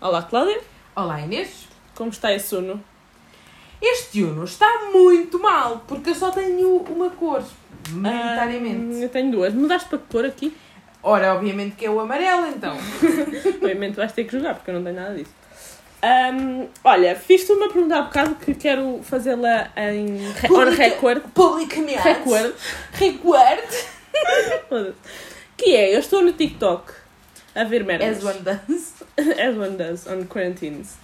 Olá, Cláudia. Olá Inês. Como está esse Uno? Este Uno está muito mal, porque eu só tenho uma cor, maioritariamente. Ah, eu tenho duas. Mudaste para que cor aqui? Ora, obviamente que é o amarelo, então. Obviamente vais ter que jogar, porque eu não tenho nada disso. Ahm, olha, fiz-te uma pergunta há bocado que quero fazê-la em Publica- record. Publicamente. Record. Record. Que é, eu estou no TikTok a ver merdas. As one does. As one does on quarantines.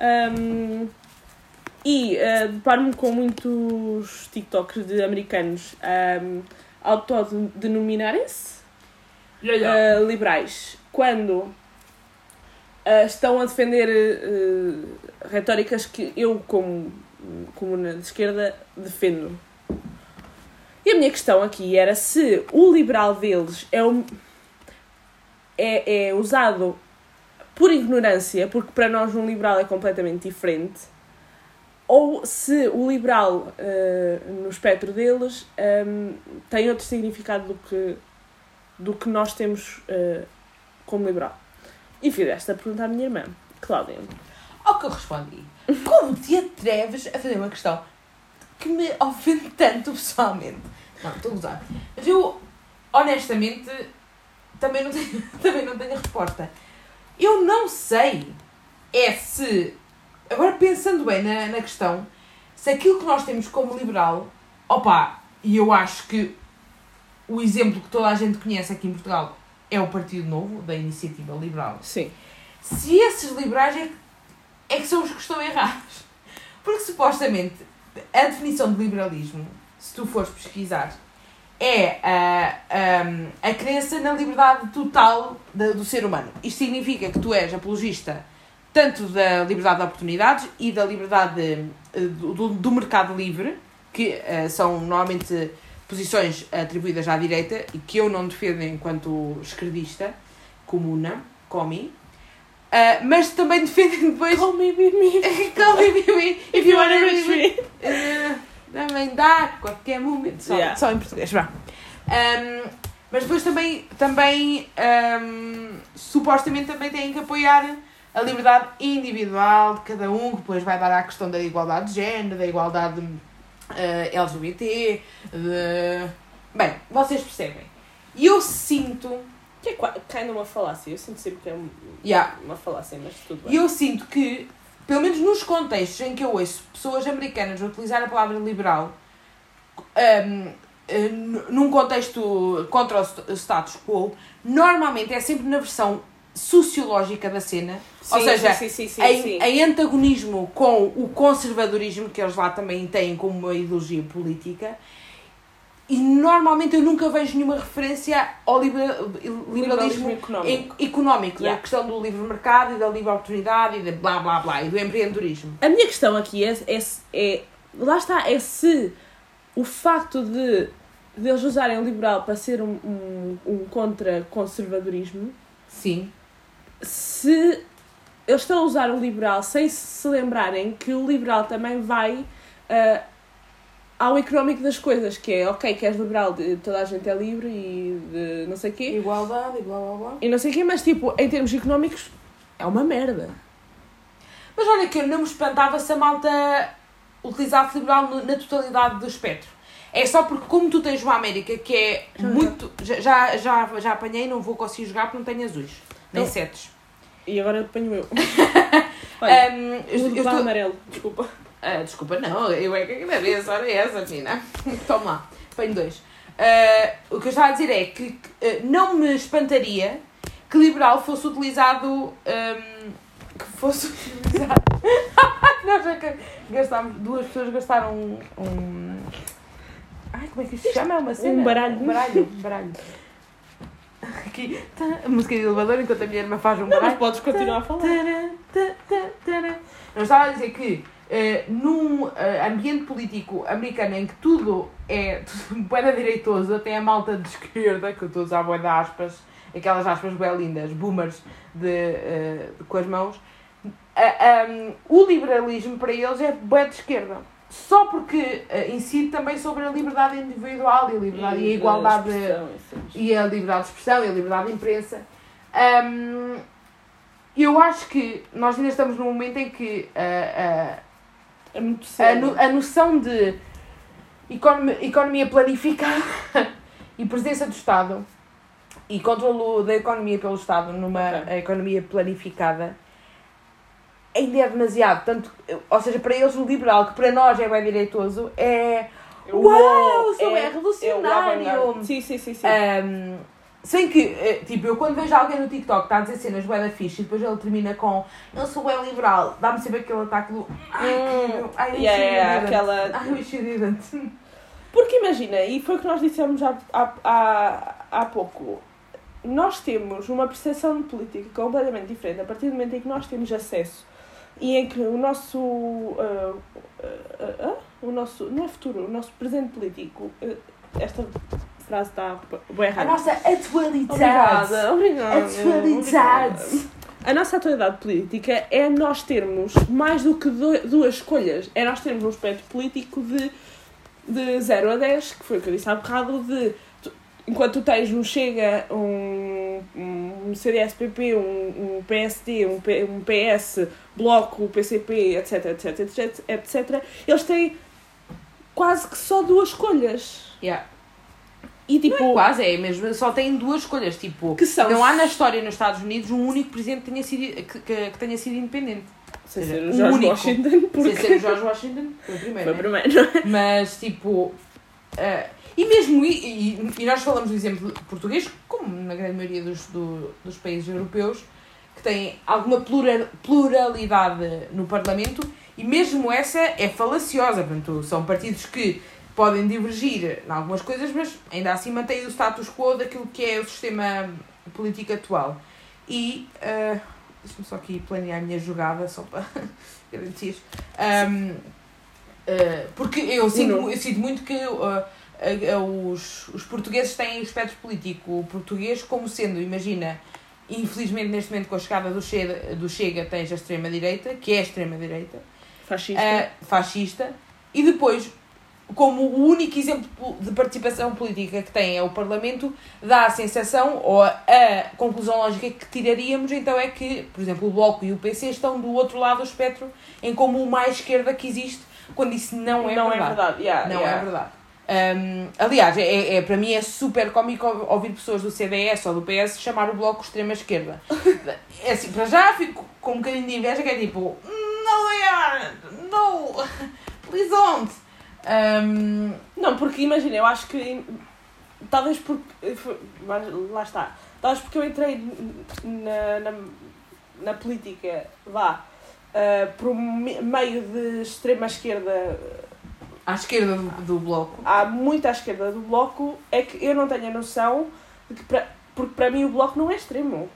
Um, e uh, deparo-me com muitos TikToks de americanos um, autodenominarem-se uh, liberais quando uh, estão a defender uh, retóricas que eu, como comuna de esquerda, defendo. E a minha questão aqui era se o liberal deles é, o, é, é usado por ignorância, porque para nós um liberal é completamente diferente, ou se o liberal uh, no espectro deles um, tem outro significado do que, do que nós temos uh, como liberal. E fiz esta pergunta à minha irmã, Cláudia. Ao que eu respondi. Como te atreves a fazer uma questão que me ofende tanto pessoalmente? Não, estou a usar. Mas eu, honestamente, também não tenho, também não tenho a resposta. Eu não sei é se, agora pensando bem na, na questão, se aquilo que nós temos como liberal, opa, e eu acho que o exemplo que toda a gente conhece aqui em Portugal é o Partido Novo, da Iniciativa Liberal. Sim. Se esses liberais é, que- é que são os que estão errados. Porque supostamente a definição de liberalismo, se tu fores pesquisar, é a, a, a crença na liberdade total da- do ser humano. Isto significa que tu és apologista tanto da liberdade de oportunidades e da liberdade eh, do, do- do mercado livre, que eh, são normalmente posições atribuídas à direita e que eu não defendo enquanto esquerdista, comuna, comi, Ah, mas também defendem depois. Call me, be me. Call me, baby, If you wanna reach me. Uh, também dá, qualquer momento. Só, Yeah. só em português, vá. Um, mas depois também, também um, supostamente também têm que apoiar a liberdade individual de cada um, que depois vai dar à questão da igualdade de género, da igualdade uh, LGBT, de... Bem, vocês percebem. E eu sinto, Que é qua- kind of uma falácia. Eu sinto sempre que é um- Yeah. uma falácia, mas tudo e bem. eu sinto que, pelo menos nos contextos em que eu ouço pessoas americanas utilizar a palavra liberal, um, eh, num contexto contra o st- status quo, normalmente é sempre na versão sociológica da cena, ou Sim, seja, sim, sim, em, em antagonismo com o conservadorismo que eles lá também têm como uma ideologia política. E normalmente eu nunca vejo nenhuma referência ao libera- liberalismo, Liberalismo económico. económico, da Yeah. questão do livre mercado e da livre oportunidade e de blá blá blá e do empreendedorismo. A minha questão aqui é, é, é- Lá está, é se o facto de, de eles usarem o liberal para ser um, um, um contra-conservadorismo, Sim. se eles estão a usar o liberal sem se lembrarem que o liberal também vai ah, ao económico das coisas, que é ok, que és liberal, de, toda a gente é livre e de não sei o quê, Igualdade e blá blá blá. e não sei o quê, mas tipo, em termos económicos, é uma merda. Mas olha que eu não me espantava se a malta utilizasse liberal na totalidade do espectro. É só porque como tu tens uma América que é Já, muito... Já, já, já, já apanhei, não vou conseguir jogar porque não tenho azuis. Nem setes. E agora apanho eu. Olha, Um, eu, eu, estou... amarelo, desculpa. Ah, desculpa, não, eu é que agradeço, olha essa, menina. Toma lá, apanho dois. Ah, o que eu estava a dizer é que ah, não me espantaria que liberal fosse utilizado. ahm, que fosse utilizado. Nós já que gastámos, duas pessoas gastaram um. um ai, como é que isto se chama? É uma cena? Um baralho. Um baralho, um baralho. Aqui, tá, a música de elevador enquanto a minha irmã faz um Não, baralho. mas podes continuar a falar. Eu estava a dizer que num eh, ambiente político americano em que tudo é bué direitoso, até a malta de esquerda, que eu estou a usar de aspas, aquelas aspas bem lindas, boomers de, eh, de- com as mãos, um, o liberalismo para eles é bué de esquerda. Só porque eh, incide também sobre a liberdade individual e a liberdade e, a igualdade e a liberdade de expressão e a liberdade de imprensa. Ahm, eu acho que nós ainda estamos num momento em que uh, uh, é muito a, no, a noção de economia, economia planificada e presença do Estado e controlo da economia pelo Estado numa okay. economia planificada ainda é demasiado. Tanto, ou seja, para eles o liberal, que para nós é bem direitoso, é. Uau, sou é, é revolucionário! É sim, sim, sim. sim. Um, sem que, eh, tipo, eu quando vejo alguém no TikTok que está a dizer cenas bué da fixe e depois ele termina com eu sou bem liberal, dá-me sempre aquele ataque do ai, hum, ai, yeah, yeah, aquela... ai, wish you didn't. Porque imagina, e foi o que nós dissemos há, há, há, há pouco, nós temos uma percepção de política completamente diferente a partir do momento em que nós temos acesso e em que o nosso uh, uh, uh, o nosso não é futuro o nosso presente político esta frase está bem errada. A nossa atualidade. Obrigada, obrigada atualidade. a nossa atualidade política é nós termos mais do que duas escolhas. É nós termos um espectro político de de 0 a 10 que foi o que eu disse há bocado de enquanto tu tens um Chega, um, um CDS-PP, um, um PSD, um, P, um PS, Bloco, PCP, etc, etc, etc, etc, eles têm quase que só duas escolhas. Yeah. E, tipo, não é quase, é mesmo, só têm duas escolhas, tipo, que são... não há na história nos Estados Unidos um único presidente que tenha sido, que, que, que tenha sido independente. Sem ser o George único. Washington, porque... Sem ser o George Washington, foi o primeiro, Foi o primeiro, não é? Mas, tipo... Uh, e mesmo, e, e, nós falamos do exemplo português, como na grande maioria dos, do, dos países europeus, que têm alguma plural, pluralidade no Parlamento, e mesmo essa é falaciosa. Portanto, são partidos que podem divergir em algumas coisas, mas ainda assim mantêm o status quo daquilo que é o sistema político atual. E, uh, deixa-me só aqui planear a minha jogada, só para garantir. Um, uh, porque eu sinto, eu sinto muito que. Uh, os, os portugueses têm o espectro político português como sendo, imagina, infelizmente neste momento com a chegada do Chega, do Chega tens a extrema-direita, que é a extrema-direita. Fascista. Fascista. E depois, como o único exemplo de participação política que tem é o Parlamento, dá a sensação, ou a, conclusão lógica que tiraríamos, então é que, por exemplo, o Bloco e o PC estão do outro lado do espectro, em como o mais esquerda que existe, quando isso não é não verdade. É verdade. Yeah, não yeah. é verdade. Um, aliás, é, é, é, para mim é super cómico ouvir pessoas do CDS ou do PS chamar o bloco extrema-esquerda. É assim, para já fico com um bocadinho de inveja que é tipo, não é, não, please don't. Um, não, porque imagina, eu acho que talvez porque lá está, talvez porque eu entrei na, na, na política, vá, uh, por meio de extrema-esquerda à esquerda do, do bloco. Há muito à esquerda do bloco, é que eu não tenho a noção de que, pra, porque para mim o bloco não é extremo.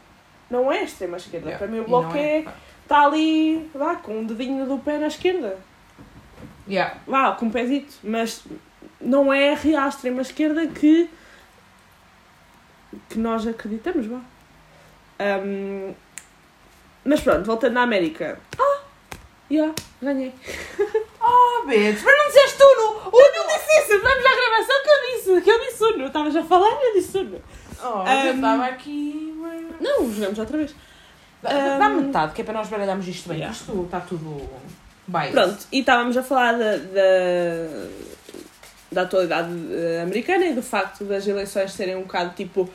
Não é extrema esquerda. Yeah. Para mim o bloco é. Está é, tá ali, vá, com um dedinho do pé na esquerda. Yeah. Vá, com um pezito. Mas não é a real extrema esquerda que. que nós acreditamos, vá. Um, mas pronto, voltando à América. Ah! Yeah, ganhei. Oh, bitch, mas não disseste Uno! Uno! Eu não disse isso! Vamos à gravação que eu disse! Que eu disse Uno! Estavas a falar e eu disse Uno! Oh, um, eu estava aqui. Não, jogamos outra vez. Dá um, metade, que é para nós baralharmos isto bem. Yeah. Isto está tudo. Pronto, e estávamos a falar da, da, da atualidade eh, americana e do facto das eleições serem um bocado tipo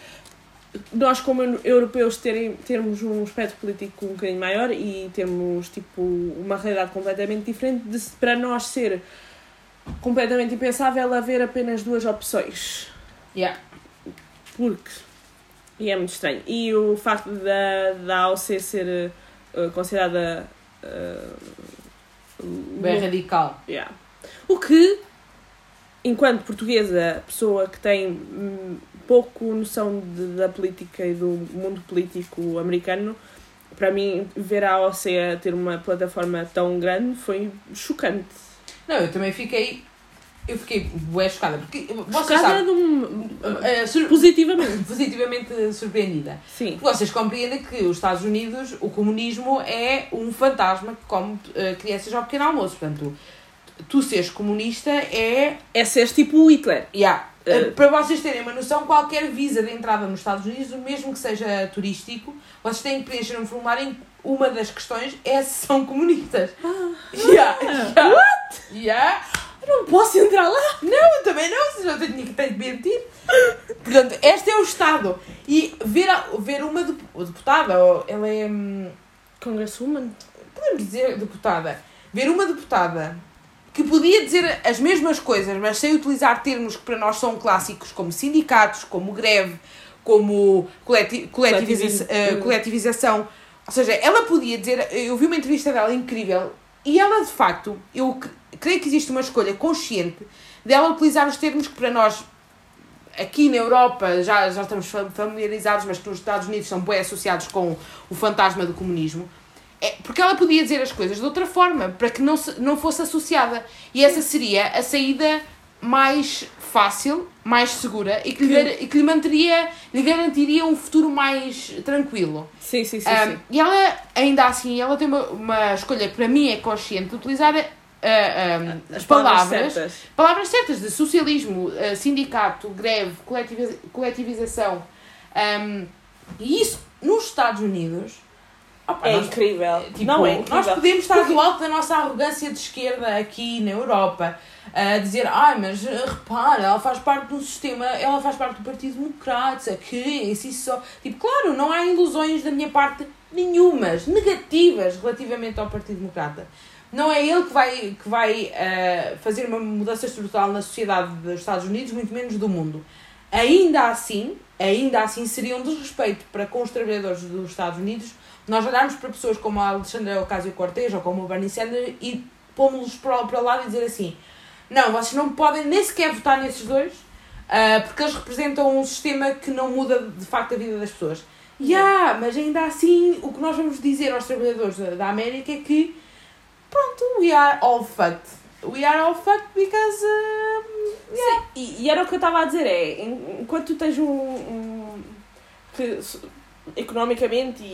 nós como europeus terem, termos um espectro político um bocadinho maior e termos tipo uma realidade completamente diferente de, para nós ser completamente impensável haver apenas duas opções. Yeah. Porque e é muito estranho. E o facto da, da AOC ser uh, considerada uh, bem radical. Yeah. O que enquanto portuguesa, pessoa que tem hum, pouco noção de, da política e do mundo político americano, para mim, ver a AOC a ter uma plataforma tão grande foi chocante. Não, eu também fiquei. Eu fiquei bué chocada. Porque vocês chocada sabem, um, uh, sur positivamente. positivamente surpreendida. Sim. Porque vocês compreendem que os Estados Unidos, o comunismo é um fantasma que come uh, crianças ao pequeno almoço. Portanto, tu seres comunista é. É seres tipo o Hitler. Yeah. Uh, para vocês terem uma noção, qualquer visa de entrada nos Estados Unidos, mesmo que seja turístico, vocês têm que preencher um formulário em, uma das questões é se são comunistas. Ah. Yeah, yeah. What? Yeah. Eu não posso entrar lá! Não, eu também não, se não tenho que de mentir. Portanto, este é o Estado. E ver, a- ver uma dep- deputada, ela é. hum, Congresswoman? podemos dizer deputada, ver uma deputada que podia dizer as mesmas coisas, mas sem utilizar termos que para nós são clássicos, como sindicatos, como greve, como coleti coletiviza Coletivi- eh, coletivização. Ou seja, ela podia dizer. Eu vi uma entrevista dela incrível e ela, de facto, eu creio que existe uma escolha consciente dela utilizar os termos que para nós. Aqui na Europa já, já estamos fam- familiarizados, mas que nos Estados Unidos são bem associados com o fantasma do comunismo. É, porque ela podia dizer as coisas de outra forma, para que não, se, não fosse associada. E essa seria a saída mais fácil, mais segura e que, lhe, dar- e que lhe manteria, lhe garantiria um futuro mais tranquilo. Sim, sim, sim. Um, sim. e ela, ainda assim, ela tem uma, uma escolha que para mim é consciente de utilizar uh, um, as palavras, certas. palavras certas de socialismo, uh, sindicato, greve, coletiviza- coletivização. Um, e isso nos Estados Unidos. Opa, É nós- incrível. Tipo, não é incrível. Nós podemos estar do alto da nossa arrogância de esquerda aqui na Europa a dizer, ai, mas eh, repara, ela faz parte de um sistema, ela faz parte do Partido Democrata, que isso, isso só. Tipo, claro, não há ilusões da minha parte nenhumas, negativas relativamente ao Partido Democrata. Não é ele que vai, que vai eh, fazer uma mudança estrutural na sociedade dos Estados Unidos, muito menos do mundo. Ainda assim, ainda assim seria um desrespeito para com os trabalhadores dos Estados Unidos nós olharmos para pessoas como a Alexandra Ocasio-Cortez ou como o Bernie Sanders e pomos-los para, para o lado e dizer assim não, vocês não podem nem sequer votar nesses dois ah, porque eles representam um sistema que não muda de facto a vida das pessoas. Yeah, mas ainda assim o que nós vamos dizer aos trabalhadores da, da América é que pronto, we are all fucked. We are all fucked because um, Sim, e, e era o que eu estava a dizer, é, en- enquanto tu tens um, um que economicamente e,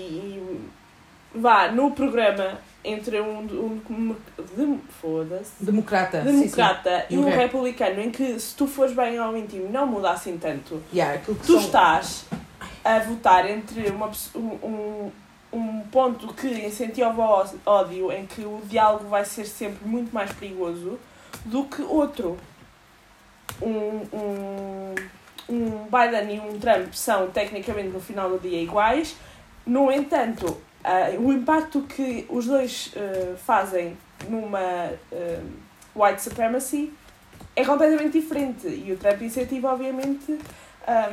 e vá no programa entre um, um, um foda-se, democrata. democrata sim. e um Ok. republicano em que se tu fores bem ao íntimo não muda assim tanto, Yeah, tu são- estás a votar entre uma, um, um, ponto que incentiva o ódio, em que o diálogo vai ser sempre muito mais perigoso, do que outro. Um, um, um Biden e um Trump são tecnicamente no final do dia iguais, no entanto, ah, o impacto que os dois ah, fazem numa ah, white supremacy é completamente diferente e o Trump incentiva, obviamente, ah,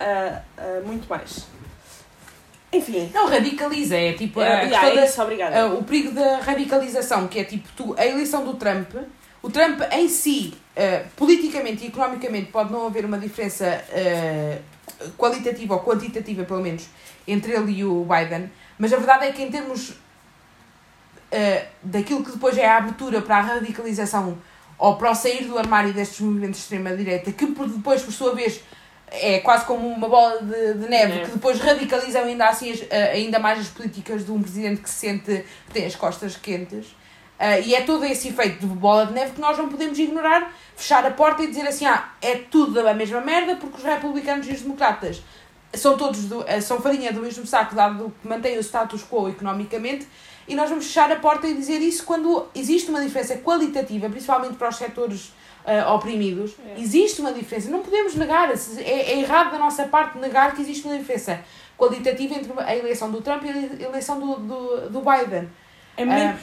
ah, ah, muito mais. Enfim, Não, radicaliza, é tipo a é, questão yeah, da- é isso, obrigada. Uh, o perigo da radicalização, que é tipo tu, a eleição do Trump, o Trump em si, uh, politicamente e economicamente, pode não haver uma diferença uh, qualitativa ou quantitativa, pelo menos, entre ele e o Biden, mas a verdade é que em termos uh, daquilo que depois é a abertura para a radicalização ou para o sair do armário destes movimentos de extrema-direita, que depois, por sua vez, é quase como uma bola de, de neve, É. que depois radicalizam ainda, assim, as- eh, ainda mais as políticas de um presidente que se sente que tem as costas quentes. Eh, e é todo esse efeito de bola de neve que nós não podemos ignorar, fechar a porta e dizer assim: ah, é tudo a mesma merda porque os republicanos e os democratas são todos do, eh, são farinha do mesmo saco, dado que mantêm o status quo economicamente. E nós vamos fechar a porta e dizer isso quando existe uma diferença qualitativa, principalmente para os setores eh, oprimidos. É. Existe uma diferença. Não podemos negar. É, é errado da nossa parte negar que existe uma diferença qualitativa entre a eleição do Trump e a eleição do, do, do Biden. É men-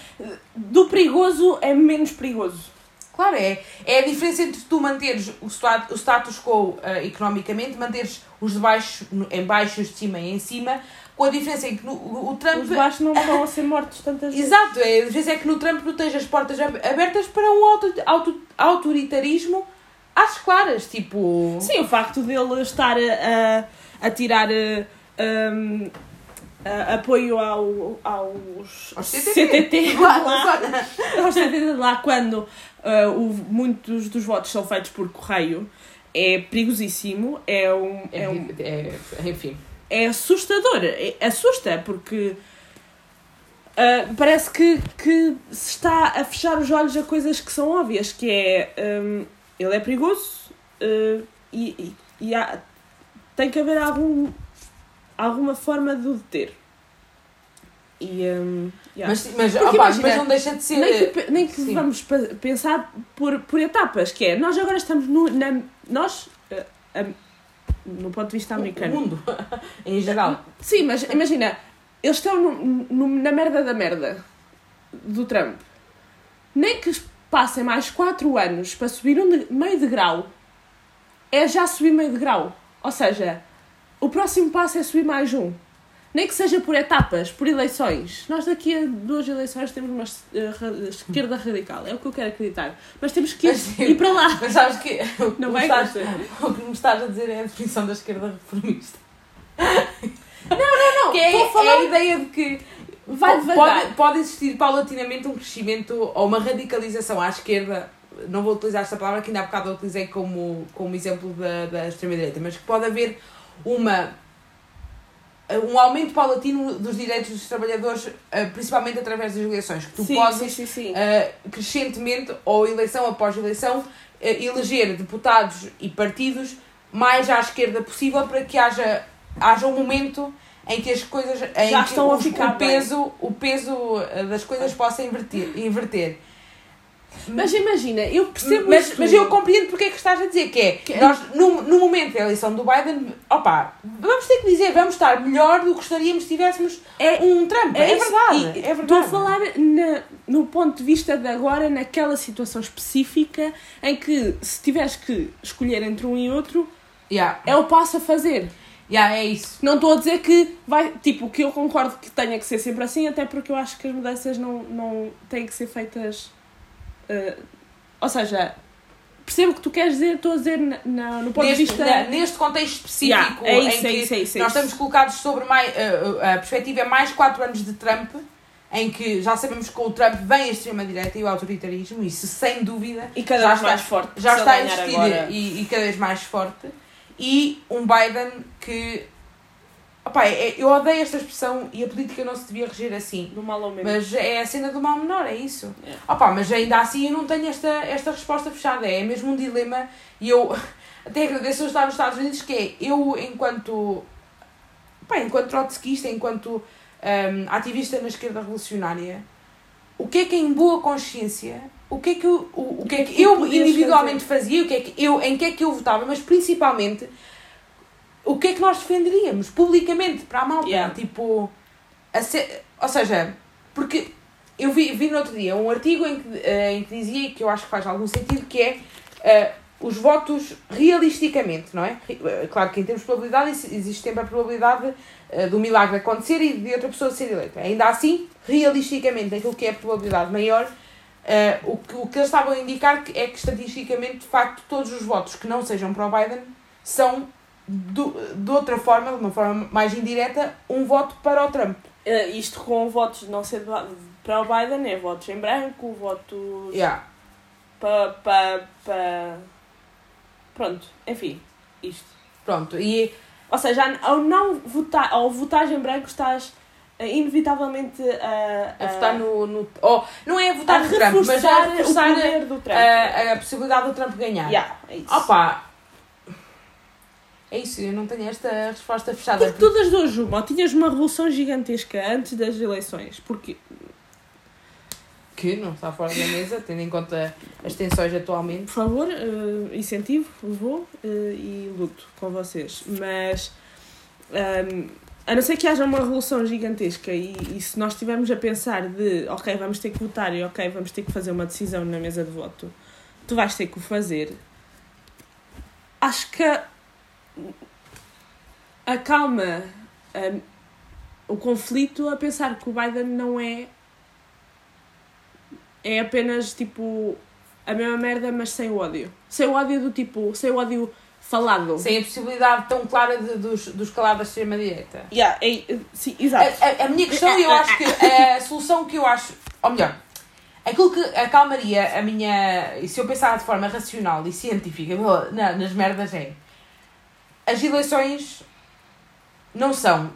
Do perigoso é menos perigoso. Claro, é. É a diferença entre tu manteres o, stat- o status quo eh, economicamente, manteres os de baixo em baixo, os de cima em cima, com a diferença em que no, o, Trump. Os baixos não estão a ser mortos tantas vezes. Exato, é, a diferença é que no Trump tu tens as portas ab- abertas para um auto, auto, autoritarismo às claras, tipo. Sim, o facto dele estar a, a, a tirar eh, um, a- apoio ao, aos Aos CTT Lá, lá, lá. aos CTT lá quando eh, o- muitos dos votos são feitos por correio é perigosíssimo, é um, é um É, enfim. é assustador, é- assusta porque ah, parece que, que se está a fechar os olhos a coisas que são óbvias, que é hum, ele é perigoso ah, e, e, e há- tem que haver algum, alguma forma de o deter. E, um, yeah. Mas, mas, Porque opa, imagina, mas não deixa de ser. nem que, nem que vamos pensar por, por etapas, que é, nós agora estamos no, na, nós, eh, am- no ponto de vista o americano, mundo, em geral. Sim, mas imagina, eles estão no- no- na merda da merda do Trump. Nem que passem mais 4 anos para subir um de- meio de grau, é já subir meio de grau. Ou seja, o próximo passo é subir mais um. Nem que seja por etapas, por eleições. Nós daqui a duas eleições temos uma eh, esquerda radical. É o que eu quero acreditar. Mas temos que ir, Mas, ir para lá. Mas sabes que o que, Não me vai estás, o que me estás a dizer é a definição da esquerda reformista. Não, Que é, a falar... é a ideia de que Vai devagar. pode, pode existir paulatinamente um crescimento ou uma radicalização à esquerda. Não vou utilizar esta palavra que ainda há bocado eu utilizei como, como exemplo da, da extrema-direita, mas que pode haver uma, um aumento paulatino dos direitos dos trabalhadores, eh, principalmente através das eleições. Que tu sim, podes sim, sim, uh, crescentemente, ou eleição após eleição, uh, eleger deputados e partidos mais à esquerda possível para que haja, haja um momento em que as coisas em Já que estão a os- ficar o peso, o peso das coisas possa inverter. inverter. Mas imagina, eu percebo Mas, mas eu compreendo porque é que estás a dizer que é, Que é- nós no, no momento da eleição do Biden, opa, vamos ter que dizer, vamos estar melhor do que gostaríamos se tivéssemos É- um Trump. É, isso. verdade, E é verdade. Estou a falar na- no ponto de vista de agora, naquela situação específica em que se tiveres que escolher entre um e outro, Yeah, é o passo a fazer. yeah, é isso. Não estou a dizer que vai, tipo, que eu concordo que tenha que ser sempre assim, até porque eu acho que as mudanças não, não têm que ser feitas. Eh, ou seja, percebo o que tu queres dizer, estou a dizer na, na- no ponto neste, de vista. na- neste contexto específico Yeah, é isso, em que é isso, é isso, é nós estamos colocados sobre mais, a, a perspectiva é mais 4 anos de Trump, em que já sabemos que com o Trump vem a extrema-direita e o autoritarismo, isso sem dúvida E cada vez está- mais forte. já está a ele ganhar existir agora. e, e cada vez mais forte. E um Biden que. Opá, é- eu odeio esta expressão e a política não se devia reger assim. Do mal ao menos. Mas é a cena do mal menor, é isso. É. Opa, mas ainda assim eu não tenho esta, esta resposta fechada. É mesmo um dilema e eu até agradeço eu estar nos Estados Unidos, que é eu enquanto pá, enquanto trotskista, enquanto hum, ativista na esquerda revolucionária, o que é que em boa consciência, o que é que, eu- o, o que é que tu eu podias individualmente fazia, o que é que eu, em que é que eu votava, mas principalmente o que é que nós defenderíamos publicamente para a malta. Yeah. Tipo, a se- ou seja, porque eu vi, vi no outro dia um artigo em que, eh, em que dizia, que eu acho que faz algum sentido, que é eh, os votos realisticamente, não é? Eh, Claro que em termos de probabilidade exi- existe sempre a probabilidade eh, do milagre acontecer e de outra pessoa ser eleita. Ainda assim, realisticamente, aquilo que é a probabilidade maior, eh, o, que, o que eles estavam a indicar é que estatisticamente, de facto, todos os votos que não sejam para o Biden são, do, de outra forma, de uma forma mais indireta, um voto para o Trump. Eh, isto com votos não ser para o Biden, é votos em branco, votos Yeah. para. Pa, pa... Pronto, enfim, isto. Pronto, e Ou seja, ao não votar, ao votar em branco, estás eh, inevitavelmente a, a votar no. no oh, não é a votar a no Trump, mas a reforçar reforçar o poder do Trump. a, a possibilidade do Trump ganhar. Yeah, é isso. Opa! É isso, eu não tenho esta resposta fechada. Porque tu das duas, uma, tinhas uma revolução gigantesca antes das eleições, porque Que não está fora da mesa, tendo em conta as tensões atualmente. por favor, eh, incentivo, vou eh, e luto com vocês. Mas ehm, a não ser que haja uma revolução gigantesca e, e se nós estivermos a pensar de ok, vamos ter que votar e ok, vamos ter que fazer uma decisão na mesa de voto, tu vais ter que o fazer. Acho que a- acalma ehm, o conflito a pensar que o Biden não é é apenas tipo a mesma merda, mas sem o ódio. Sem o ódio do tipo, sem o ódio falado. Sem a possibilidade tão clara de, dos, dos calados da extrema-direita. Yeah, é, sim, exato. A, a, a minha questão, eu acho que a solução que eu acho, ou melhor, aquilo que acalmaria a minha. E se eu pensar de forma racional e científica na- nas merdas é. As eleições não são.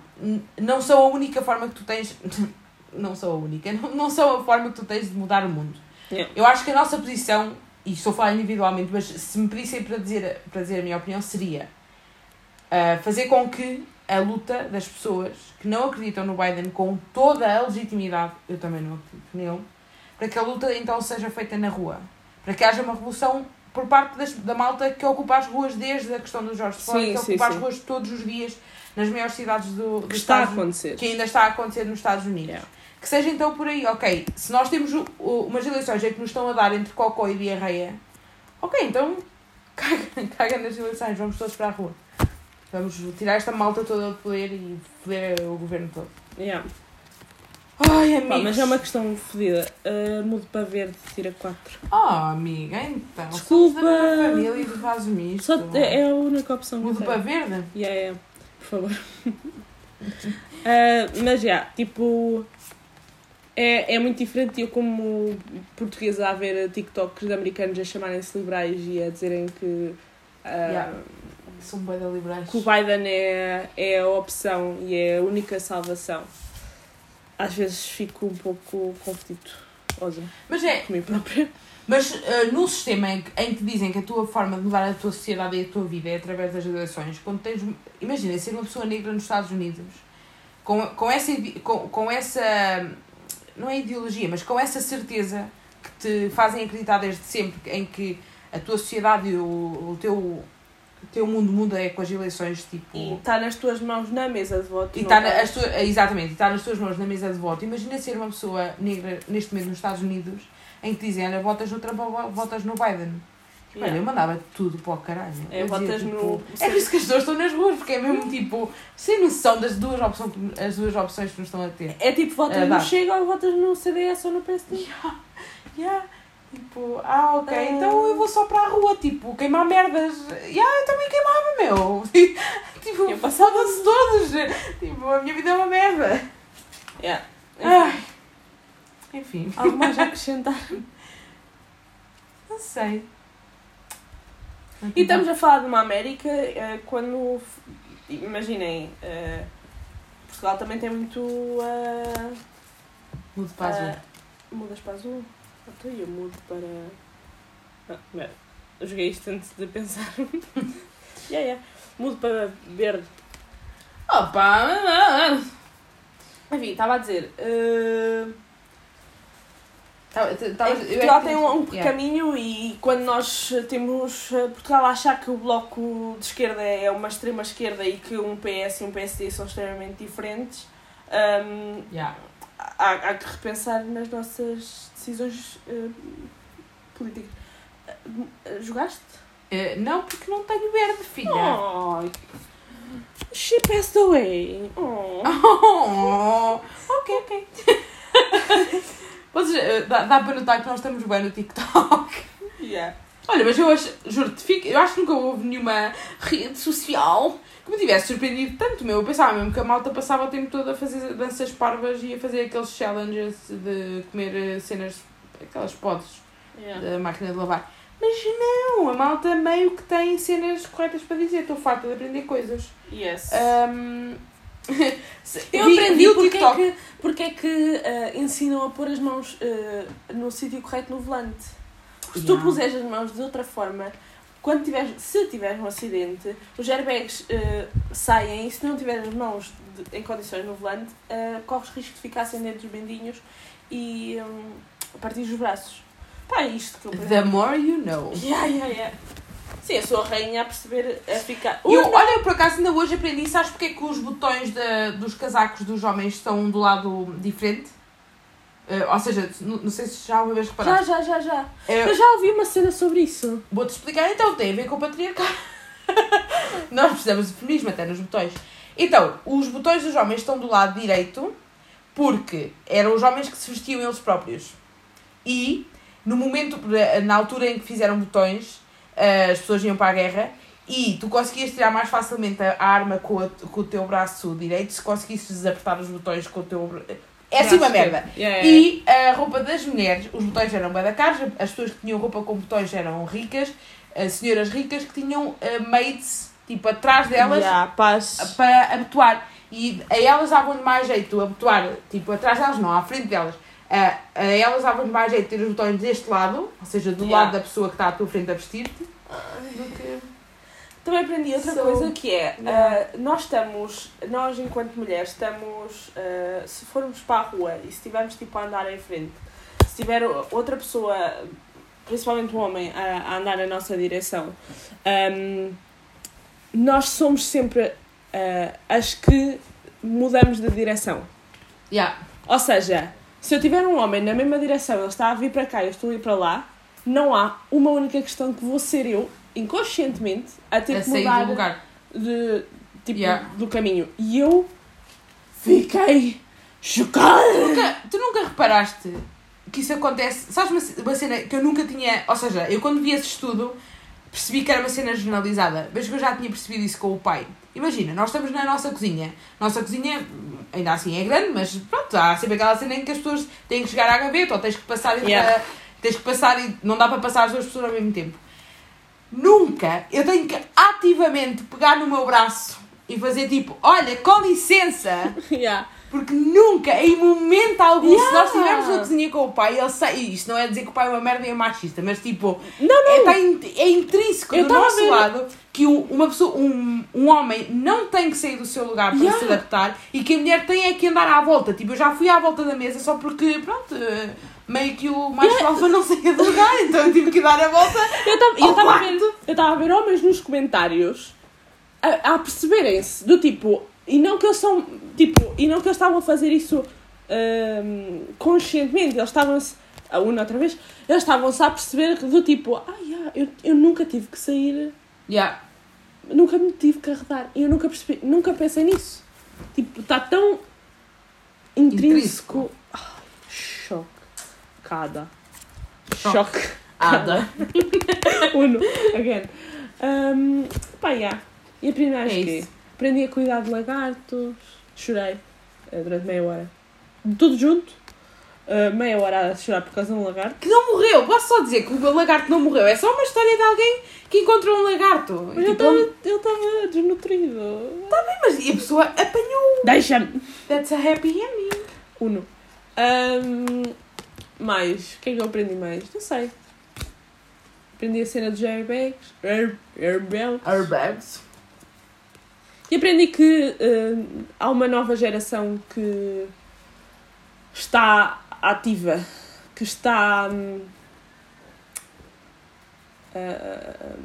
Não são a única forma que tu tens. Não são a única. Não, não são a forma que tu tens de mudar o mundo. Yeah. Eu acho que a nossa posição, e estou a falar individualmente, mas se me pedissem para dizer, para dizer a minha opinião, seria ah, fazer com que a luta das pessoas que não acreditam no Biden com toda a legitimidade, eu também não acredito nele, para que a luta então seja feita na rua. Para que haja uma revolução por parte das, da malta que ocupa as ruas desde a questão do George Floyd, Sim, que sim, ocupa as sim. ruas todos os dias nas maiores cidades do, Que dos está a Estados acontecer. que ainda está a acontecer nos Estados Unidos. Yeah. Que seja então por aí, ok, se nós temos o- o- umas eleições em que nos estão a dar entre cocó e diarreia, ok, então caga, caga nas eleições, vamos todos para a rua. Vamos tirar esta malta toda do poder e foder o governo todo. Yeah. Ai, Pá, amigos. mas é uma questão fodida. Uh, mudo para verde, tira 4. Oh, amiga, então. Desculpa. família e tu fazes isto. Só é, é a única opção que eu Mudo para verde? Yeah, yeah. Por favor. Ah, mas já, tipo. É, é muito diferente eu como portuguesa a ver TikToks de americanos a chamarem-se liberais e a dizerem que, ah, Yeah. São bem liberais. que o Biden é, é a opção e é a única salvação. Às vezes fico um pouco conflituosa Mas é, comigo própria. Mas uh, num sistema em que, em que dizem que a tua forma de mudar a tua sociedade e a tua vida é através das eleições, quando tens. Imagina ser uma pessoa negra nos Estados Unidos, com, com, essa, com, com essa. Não é ideologia, mas com essa certeza que te fazem acreditar desde sempre em que a tua sociedade e o, o teu, o teu mundo muda é com as eleições, tipo. E está nas tuas mãos na mesa de voto. E está na, tá- as tua, exatamente, e está nas tuas mãos na mesa de voto. Imagina ser uma pessoa negra neste momento nos Estados Unidos em que dizem, olha, votas no Trump ou votas no Biden. Olha, Yeah. eu mandava tudo para o caralho. É, dizia, votas tipo, no- É por isso que as pessoas estão nas ruas, porque é mesmo tipo, sem noção das duas opções, as duas opções que nos estão a ter. É tipo, votas É, no dá. Chega ou votas no CDS ou no PSD. Yeah. Tipo, ah, ok, Ah. então eu vou só para a rua, tipo, queimar merdas. Yeah, eu também queimava, meu. tipo, Eu passava- passava-se todos. Tipo, a minha vida é uma merda. Yeah. Ai. Enfim, Algo mais a acrescentar? não sei. E estamos a falar de uma América eh, quando. Imaginem, eh, Portugal também tem muito. Uh, Mudo para azul. mudas para azul? Então eu mudo para. Ah, merda. Eu joguei isto antes de pensar. yeah, yeah. Mudo para verde. Opa! Enfim, estava a dizer. tava- É, é Portugal que- tem um, um Yeah. caminho e quando nós temos eh, Portugal a achar que o bloco de esquerda é uma extrema esquerda e que um PS e um PSD são extremamente diferentes, hum, Yeah. Há, há que repensar nas nossas decisões eh, políticas. Eh, Jogaste? Eh, não, porque não tenho verde, filha. Oh, she passed away. Oh. Oh, ok, ok. Vocês, dá, dá para notar que nós estamos bem no TikTok. Yeah. Olha, mas eu acho, juro-te, eu acho que nunca houve nenhuma rede social que me tivesse surpreendido tanto, meu. Eu pensava mesmo que a malta passava o tempo todo a fazer danças parvas e a fazer aqueles challenges de comer eh, cenas, aquelas pods Yeah. da máquina de lavar. Mas não, a malta meio que tem cenas corretas para dizer. Estou farta de aprender coisas. Yes. Ahm, Eu vi- aprendi vi porque é que, porque é que eh, ensinam a pôr as mãos eh, no sítio correto no volante. Se tu Yeah. puseres as mãos de outra forma, quando tiveres, se tiveres um acidente, os airbags eh, saem e se não tiveres as mãos de- em condições no volante, eh, corres risco de ficar sem dentro dos bendinhos e hum, partir os braços. Pá, é isto que eu aprendi. The more you know. Yeah, yeah, yeah. Sim, eu sou a rainha a perceber, a ficar... Eu, olha, eu por acaso ainda hoje aprendi, sabes porque é que os botões da- dos casacos dos homens estão do lado diferente? Eh, ou seja, não, sei se já uma vez já, reparaste. já, já, já. Eh, Eu já ouvi uma cena sobre isso. Vou-te explicar então, tem a ver com o patriarcado. Nós precisamos de feminismo até nos botões. Então, os botões dos homens estão do lado direito porque eram os homens que se vestiam eles próprios. E, no momento, na altura em que fizeram botões, as pessoas iam para a guerra e tu conseguias tirar mais facilmente a arma com, a- com o teu braço direito se conseguisses desapertar os botões com o teu... É assim uma merda. Yeah. E a roupa das mulheres, os botões eram bem da caros, as pessoas que tinham roupa com botões eram ricas, as senhoras ricas que tinham eh, maids, tipo, atrás delas Yeah, para abotoar. E a elas davam-lhe mais jeito abotoar, tipo, atrás delas não, à frente delas. A, a elas davam-lhe mais jeito ter os botões deste lado, ou seja, do Yeah. lado da pessoa que está à tua frente a vestir-te, do que... Também aprendi outra So- coisa que é, Yeah. ah, nós estamos, nós enquanto mulheres estamos, ah, se formos para a rua e se estivermos tipo a andar em frente, se tiver outra pessoa, principalmente um homem, a, a andar na nossa direção, ahm, nós somos sempre ah, as que mudamos de direção. Yeah. Ou seja, se eu tiver um homem na mesma direção, ele está a vir para cá e eu estou a ir para lá, não há uma única questão que vou ser eu, inconscientemente, a ter A que mudar do lugar. de, tipo, Yeah. do caminho. E eu fiquei chocada. Nunca, tu nunca reparaste que isso acontece? Sabes uma, uma cena que eu nunca tinha. Ou seja, eu quando vi esse estudo percebi que era uma cena generalizada, mas que eu já tinha percebido isso com o pai. Imagina, nós estamos na nossa cozinha. Nossa cozinha, ainda assim, é grande, mas pronto, há sempre aquela cena em que as pessoas têm que chegar à gaveta ou tens que passar Yeah. a- tens que passar e não dá para passar as duas pessoas ao mesmo tempo. Nunca eu tenho que ativamente pegar no meu braço e fazer tipo, olha, com licença. Yeah. Porque nunca, em momento algum, se Yeah. nós estivermos na cozinha com o pai, ele sai. e Isto não é dizer que o pai é uma merda e é machista, mas tipo, Não, é, não. tá in- é intrínseco Eu do nosso lado que uma pessoa, um, um homem não tem que sair do seu lugar para Yeah. se adaptar e que a mulher tem é que andar à volta. Tipo, eu já fui à volta da mesa só porque, pronto, meio que o mais alfa não saía do lugar, então eu tive que dar a volta. Eu estava a ver, eu estava a ver homens nos comentários a, a perceberem-se do tipo, e não que eles são, tipo, e não que eles estavam a fazer isso hum, conscientemente, eles estavam-se, a uma outra vez, eles estavam-se a perceber do tipo, ah, yeah, eu, eu nunca tive que sair, Yeah. nunca me tive que arredar, eu nunca percebi, nunca pensei nisso. Tipo, está tão intrínseco. Ai, chocada. Choque. Choque. Ada. Uno, again. Um, pá, yeah. E aprendi mais É isso. Aprendi a cuidar de lagartos. Chorei eh, durante meia hora. Tudo junto. eh, meia hora a chorar por causa de um lagarto. Que não morreu, posso só dizer que o lagarto não morreu. É só uma história de alguém que encontrou um lagarto. Mas ele Tipo, estava ele estava desnutrido. Mas e a pessoa apanhou. Deixa-me! That's a happy ending. Uno. Um, mais. O que é que eu aprendi mais? Não sei. Aprendi a cena dos airbags. Air, airbags. Airbags. E aprendi que eh, há uma nova geração que está ativa, que está hum, ah,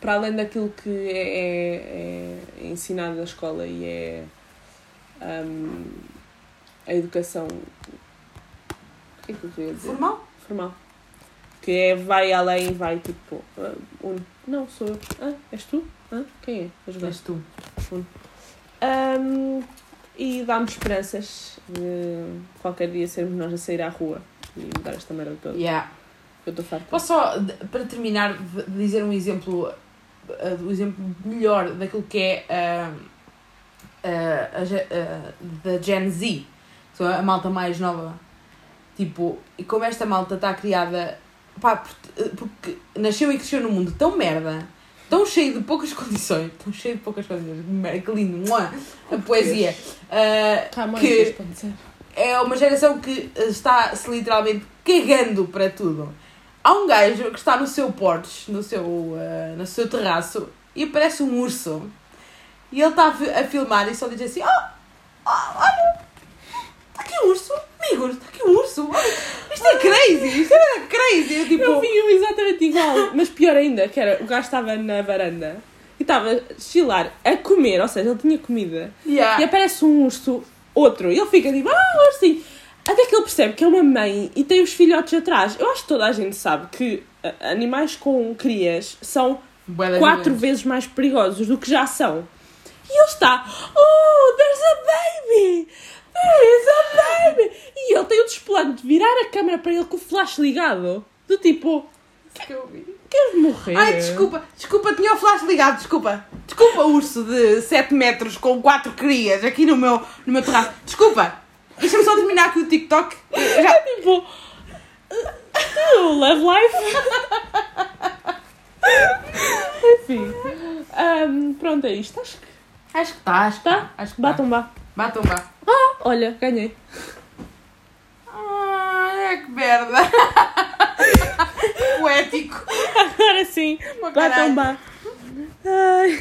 para além daquilo que é, é- é ensinado na escola e é hum, a educação. Que é que eu queria dizer? Formal? Formal. Que é vai além, vai tipo. ah, um, não, sou eu. Ah, és tu? Ah, quem é? A jogar? És tu. Um, e dá-me esperanças de qualquer dia sermos nós a sair à rua e mudar esta merda toda. Yeah. Eu estou farta. Posso só, para terminar, dizer um exemplo, uh, do exemplo melhor daquilo que é uh, uh, a, ge- uh, da Gen Z, que são a malta mais nova. Tipo, e como esta malta está criada, pá, por- porque nasceu e cresceu num mundo tão merda, tão cheio de poucas condições, tão cheio de poucas condições, mer- que lindo, a poesia. Uh, Tá, mãe, que- é uma geração que eh, está-se literalmente cagando para tudo. Há um gajo que está no seu porche, no seu, eh, no seu terraço, e aparece um urso. E ele está a filmar e só diz assim: Oh, oh olha, está aqui um urso, amigos, está aqui um urso. Isto é crazy, isto é crazy. Eu, tipo, Eu vi um exatamente igual, mas pior ainda, que era o gajo estava na varanda e estava a chilar, a comer, ou seja, ele tinha comida. yeah. E aparece um urso, outro, e ele fica tipo, ah, ursinho. Até que ele percebe que é uma mãe e tem os filhotes atrás. Eu acho que toda a gente sabe que ah, animais com crias são das quatro vezes. vezes mais perigosos do que já são. E ele está, oh, there's a baby! A baby! E ele tem o desplante de virar a câmera para ele com o flash ligado. Do tipo, Que eu vi. queres morrer? Ai, desculpa, desculpa, tinha o flash ligado, desculpa. Desculpa, urso de 7 metros com 4 crias aqui no meu, no meu terraço. Desculpa. Deixa-me só terminar aqui o TikTok. Eu já... Tipo, oh, love life. Enfim, Ahm, pronto, é isto. Acho que Acho que está, acho que está. Acho que tá. Vá. Vá. Olha, ganhei. Ai, que merda. Poético. Agora sim, vá. Ai.